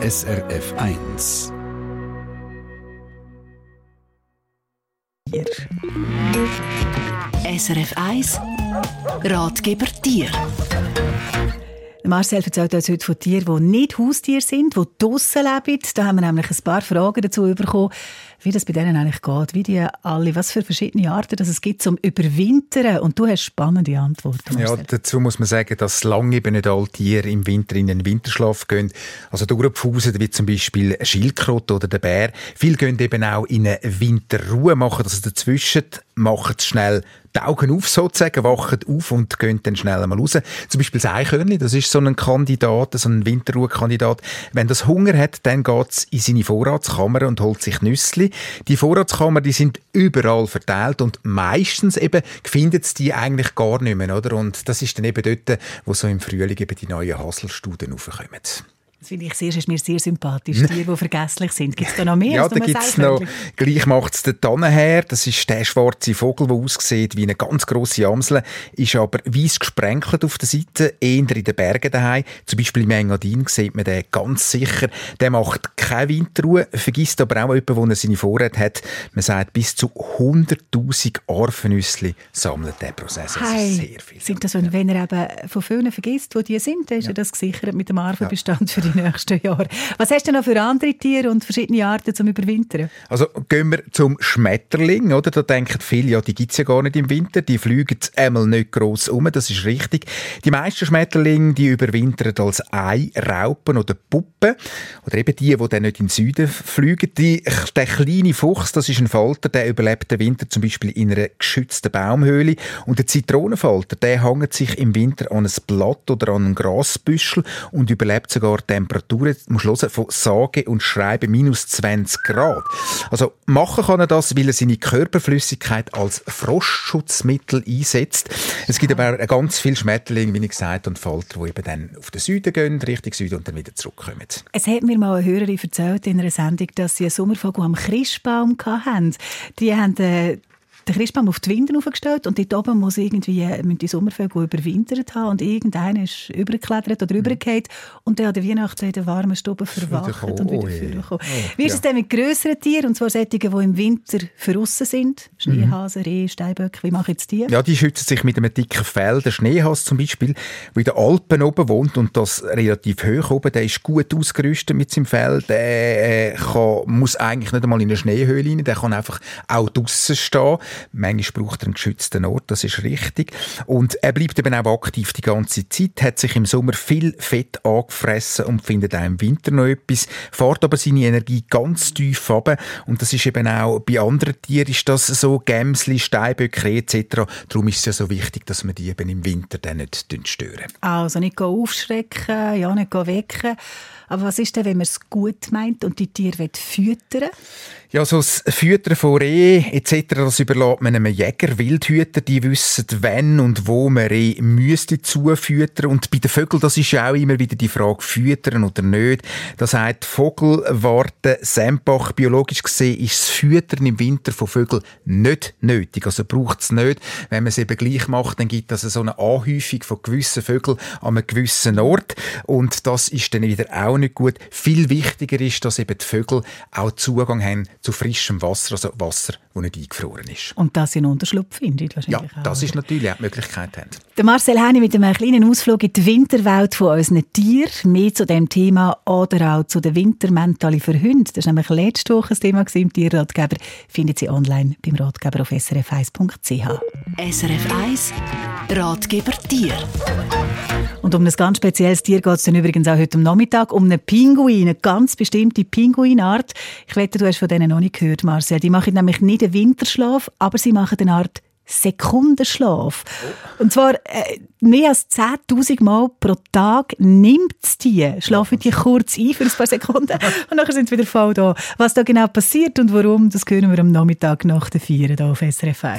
SRF 1. SRF 1 Ratgeber Tier Marcel erzählt uns heute von Tieren, die nicht Haustiere sind, die draussen leben. Da haben wir nämlich ein paar Fragen dazu bekommen, wie das bei denen eigentlich geht, wie die alle, was für verschiedene Arten dass es gibt zum Überwintern. Und du hast spannende Antworten. Marcel. Ja, dazu muss man sagen, dass lange eben nicht alle Tiere im Winter in den Winterschlaf gehen. Also durchpfusen, wie zum Beispiel Schildkröte oder der Bär. Viele gehen eben auch in eine Winterruhe, machen das dazwischen, machen es schnell die auf sozusagen, wachen auf und gehen dann schnell mal raus. Zum Beispiel das Eichhörnchen, das ist so ein Kandidat, so ein Winterruhekandidat. Wenn das Hunger hat, dann geht es in seine Vorratskammer und holt sich Nüssli. Die Vorratskammer, die sind überall verteilt und meistens eben findet die eigentlich gar nicht mehr, oder? Und das ist dann eben dort, wo so im Frühling eben die neuen Haselstuden aufkommen. Das finde ich sehr, ist mir sehr sympathisch. Tiere, die vergesslich sind. Gibt es da noch mehr? Ja, da gibt es noch. Gleich macht es der Tannenherr. Das ist der schwarze Vogel, der aussieht wie eine ganz grosse Amsel, ist aber weiß gesprenkelt auf der Seite, eher in den Bergen daheim. Zum Beispiel im Engadin sieht man den ganz sicher. Der macht keine Winterruhe, vergisst aber auch jemanden, wo er seine Vorräte hat. Man sagt, bis zu 100'000 Arfenüssli sammelt der Prozess. Das hey, sehr viel. Sind das, wenn er eben von vielen vergisst, wo die sind, dann ist ja. er das gesichert mit dem Arfenbestand ja. für die nächsten Jahre. Was hast du noch für andere Tiere und verschiedene Arten zum Überwintern? Also gehen wir zum Schmetterling, oder? Da denken viele, ja, die gibt es ja gar nicht im Winter, die fliegen einmal nicht gross um, das ist richtig. Die meisten Schmetterlinge, die überwintern als Ei, Raupen oder Puppen. Oder eben die, die dann nicht in den Süden fliegen. Die, der kleine Fuchs, das ist ein Falter, der überlebt den Winter zum Beispiel in einer geschützten Baumhöhle. Und der Zitronenfalter, der hängt sich im Winter an ein Blatt oder an ein Grasbüschel und überlebt sogar Temperaturen, muss hören, von sage und schreibe minus 20 Grad. Also machen kann er das, weil er seine Körperflüssigkeit als Frostschutzmittel einsetzt. Es gibt aber ganz viele Schmetterlinge, wie ich gesagt und Falter, die eben dann auf den Süden gehen, Richtung Süden und dann wieder zurückkommen. Es hat mir mal eine Hörerin erzählt in einer Sendung, dass sie einen Sommervogel am Christbaum hatten. Die haben äh, den Christbaum auf die Winde aufgestellt und dort oben muss irgendwie die Sommervögel überwintert haben und irgendeiner ist übergeklettert oder mhm. übergefallen und der hat die Weihnachten in der warmen Stube verwacht und wieder oh, vorgekommen. Oh, Wie ist es denn mit grösseren Tieren, und zwar solchen, die im Winter verrissen sind? Schneehasen, Reh, Steinböcke, wie machen jetzt die? Ja, die schützen sich mit einem dicken Fell. Der Schneehase zum Beispiel, der in den Alpen oben wohnt und das relativ hoch oben, der ist gut ausgerüstet mit seinem Fell. Der äh, kann, muss eigentlich nicht einmal in eine Schneehöhle rein, der kann einfach auch draussen stehen. Manchmal braucht er einen geschützten Ort, das ist richtig. Und er bleibt eben auch aktiv die ganze Zeit, hat sich im Sommer viel Fett angefressen und findet auch im Winter noch etwas, fährt aber seine Energie ganz tief runter. Und das ist eben auch bei anderen Tieren ist das so, Gämsli, Steinböcke etc. Darum ist es ja so wichtig, dass man die eben im Winter dann nicht stören. Also nicht aufschrecken, ja, nicht wecken. Aber was ist denn, wenn man es gut meint und die Tiere füttern ja, so das Füttern von Reh etc., das überlässt man einem Jäger, Wildhüter, die wissen, wann und wo man Reh müsste zufüttern. Und bei den Vögeln, das ist ja auch immer wieder die Frage, füttern oder nicht. Das heißt, Vogelwarte Sempach, biologisch gesehen, ist das Füttern im Winter von Vögeln nicht nötig. Also braucht es nicht. Wenn man es eben gleich macht, dann gibt es so eine Anhäufung von gewissen Vögeln an einem gewissen Ort. Und das ist dann wieder auch nicht gut. Viel wichtiger ist, dass eben die Vögel auch Zugang haben zu frischem Wasser, also Wasser, das nicht eingefroren ist. Und dass sie einen Unterschlupf findet wahrscheinlich Ja, das auch. ist natürlich auch die Möglichkeit. Haben. Der Marcel Henni mit einem kleinen Ausflug in die Winterwelt von unseren Tieren. Mehr zu dem Thema oder auch zu der Wintermentale für Hunde. Das war nämlich letzte Woche das Thema im Tierratgeber. Findet Sie online beim Ratgeber auf srf1.ch. SRF 1 Ratgeber Tier. Und um ein ganz spezielles Tier geht es dann übrigens auch heute am Nachmittag, um einen Pinguin, eine ganz bestimmte Pinguinart. Ich wette, du hast von denen noch nicht gehört, Marcel. Die machen nämlich nicht einen Winterschlaf, aber sie machen eine Art Sekundenschlaf. Oh. Und zwar äh, mehr als 10.000 Mal pro Tag nimmt es die, schlafen die kurz ein für ein paar Sekunden und dann sind sie wieder voll da. Was da genau passiert und warum, das hören wir am Nachmittag nach der 4 hier auf SRF 1.